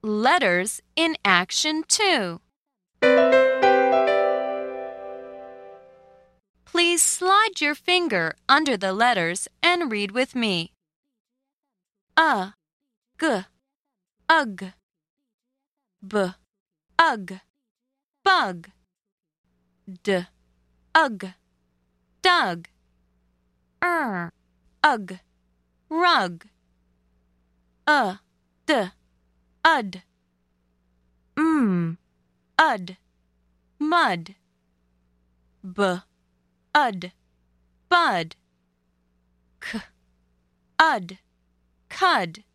Letters in Action 2. Please slide your finger under the letters and read with me. A, g, ug, b, ug, bug, d, ug, dug, er, ug, rug, a, d, ud, mm, ud, mud, b, ud, bud, k, ud, cud.